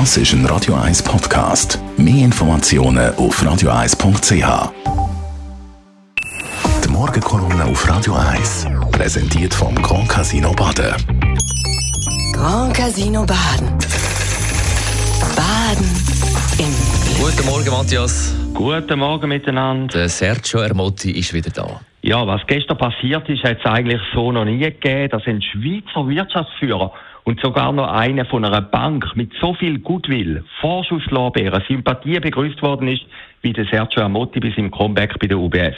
Das ist ein Radio 1 Podcast. Mehr Informationen auf radio1.ch. Die Morgenkolumne auf Radio 1 präsentiert vom Grand Casino Baden. Grand Casino Baden. Baden im Guten Morgen, Matthias. Guten Morgen miteinander. Der Sergio Ermotti ist wieder da. Ja, was gestern passiert ist, hat es eigentlich so noch nie gegeben, dass ein Schweizer Wirtschaftsführer und sogar noch einer von einer Bank mit so viel Goodwill, Vorschusslorbeeren, Sympathie begrüßt worden ist, wie der Sergio Ermotti bis im Comeback bei der UBS.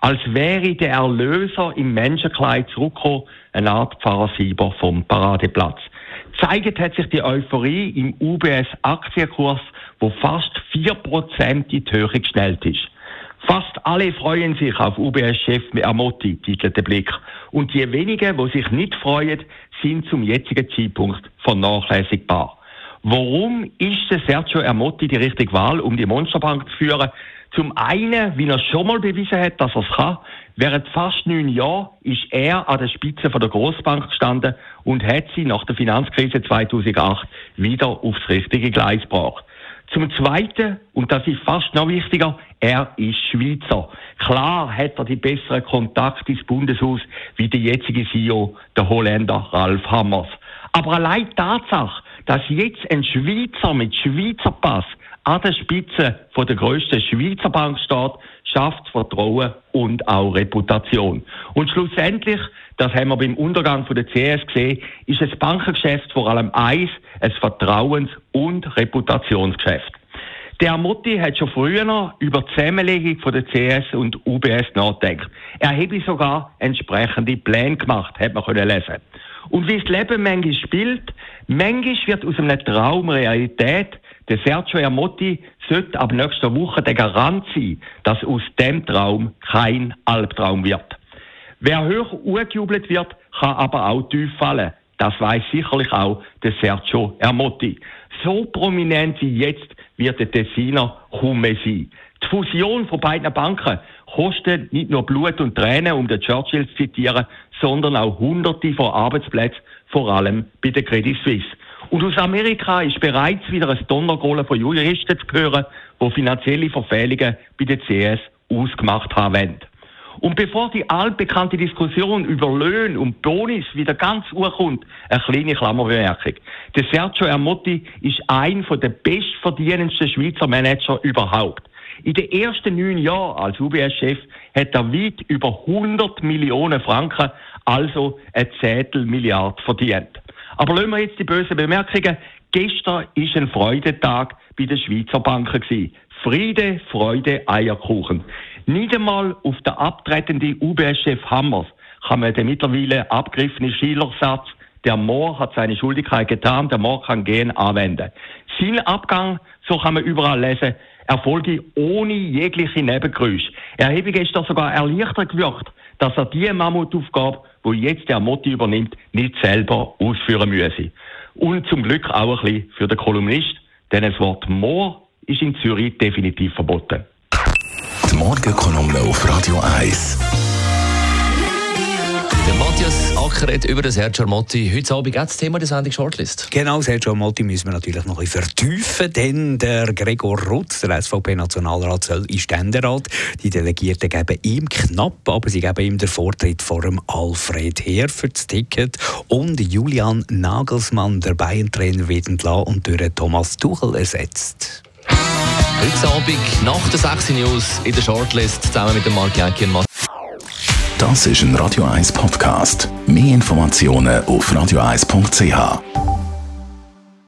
Als wäre der Erlöser im Menschenkleid zurückgekommen, eine Art Pfarrer Sieber vom Paradeplatz. Zeigt hat sich die Euphorie im UBS-Aktienkurs, wo fast 4% in die Höhe geschnellt ist. Fast alle freuen sich auf UBS-Chef Amotti, titelt der Blick. Und die wenigen, die sich nicht freuen, sind zum jetzigen Zeitpunkt vernachlässigbar. Warum ist der Sergio Ermotti die richtige Wahl, um die Monsterbank zu führen? Zum einen, wie er schon mal bewiesen hat, dass er es kann. Während fast neun Jahren ist er an der Spitze von der Großbank gestanden und hat sie nach der Finanzkrise 2008 wieder aufs richtige Gleis gebracht. Zum Zweiten, und das ist fast noch wichtiger, er ist Schweizer. Klar hat er die besseren Kontakte ins Bundeshaus wie der jetzige CEO, der Holländer Ralf Hammers. Aber allein die Tatsache, dass jetzt ein Schweizer mit Schweizer Pass an der Spitze von der grössten Schweizer Bank steht, schafft Vertrauen und auch Reputation. Und schlussendlich, das haben wir beim Untergang von der CS gesehen, ist das Bankengeschäft vor allem eins, ein Vertrauens- und Reputationsgeschäft. Der Mutti hat schon früher über die Zusammenlegung von der CS und UBS nachgedacht. Er habe sogar entsprechende Pläne gemacht, hat man können lesen. Und wie das Leben manchmal spielt, manchmal wird aus einem Traum Realität. Der Sergio Ermotti sollte ab nächster Woche der Garant sein, dass aus dem Traum kein Albtraum wird. Wer hoch angejubelt wird, kann aber auch tief fallen. Das weiß sicherlich auch der Sergio Ermotti. So prominent wie jetzt wird der Tessiner kaum mehr sein. Die Fusion von beiden Banken kostet nicht nur Blut und Tränen, um den Churchill zu zitieren, sondern auch Hunderte von Arbeitsplätzen, vor allem bei der Credit Suisse. Und aus Amerika ist bereits wieder ein Donnergrollen von Juristen zu hören, die finanzielle Verfehlungen bei der CS ausgemacht haben. Und bevor die altbekannte Diskussion über Löhne und Bonis wieder ganz urkommt, eine kleine Klammerbemerkung. Der Sergio Ermotti ist ein der bestverdienendsten Schweizer Manager überhaupt. In den ersten neun Jahren als UBS-Chef hat er weit über 100 Millionen Franken, also ein Zehntel Milliard verdient. Aber lassen wir jetzt die bösen Bemerkungen. Gestern war ein Freudentag bei den Schweizer Banken. Friede, Freude, Eierkuchen. Nicht einmal auf den abtretenden UBS-Chef Hammers kann man den mittlerweile abgegriffenen Schillersatz der Moor hat seine Schuldigkeit getan, der Moor kann gehen, anwenden. Sein Abgang, so kann man überall lesen, erfolge ohne jegliche Nebengeräusche. Er habe gestern sogar erleichtert gewirkt, dass er die Mammutaufgabe, wo jetzt der Motti übernimmt, nicht selber ausführen müsse. Und zum Glück auch ein bisschen für den Kolumnist, denn das Wort Moor ist in Zürich definitiv verboten. Die Morgenkolumne auf Radio 1. Der Matthias Acker hat über den Sergio Armotti. Heute Abend gibt das Thema der Sendung Shortlist. Genau, Sergio Armotti müssen wir natürlich noch ein bisschen vertiefen, denn der Gregor Rutz, der SVP-Nationalrat, soll in Ständerat. Die Delegierten geben ihm knapp, aber sie geben ihm den Vortritt vor dem Alfred Heer für das Ticket und Julian Nagelsmann, der Bayern-Trainer, wird entlassen und durch Thomas Tuchel ersetzt. Heute Abend nach der 6 News in der Shortlist zusammen mit dem Mark Jäcki und Das ist ein Radio 1 Podcast. Mehr Informationen auf radio1.ch.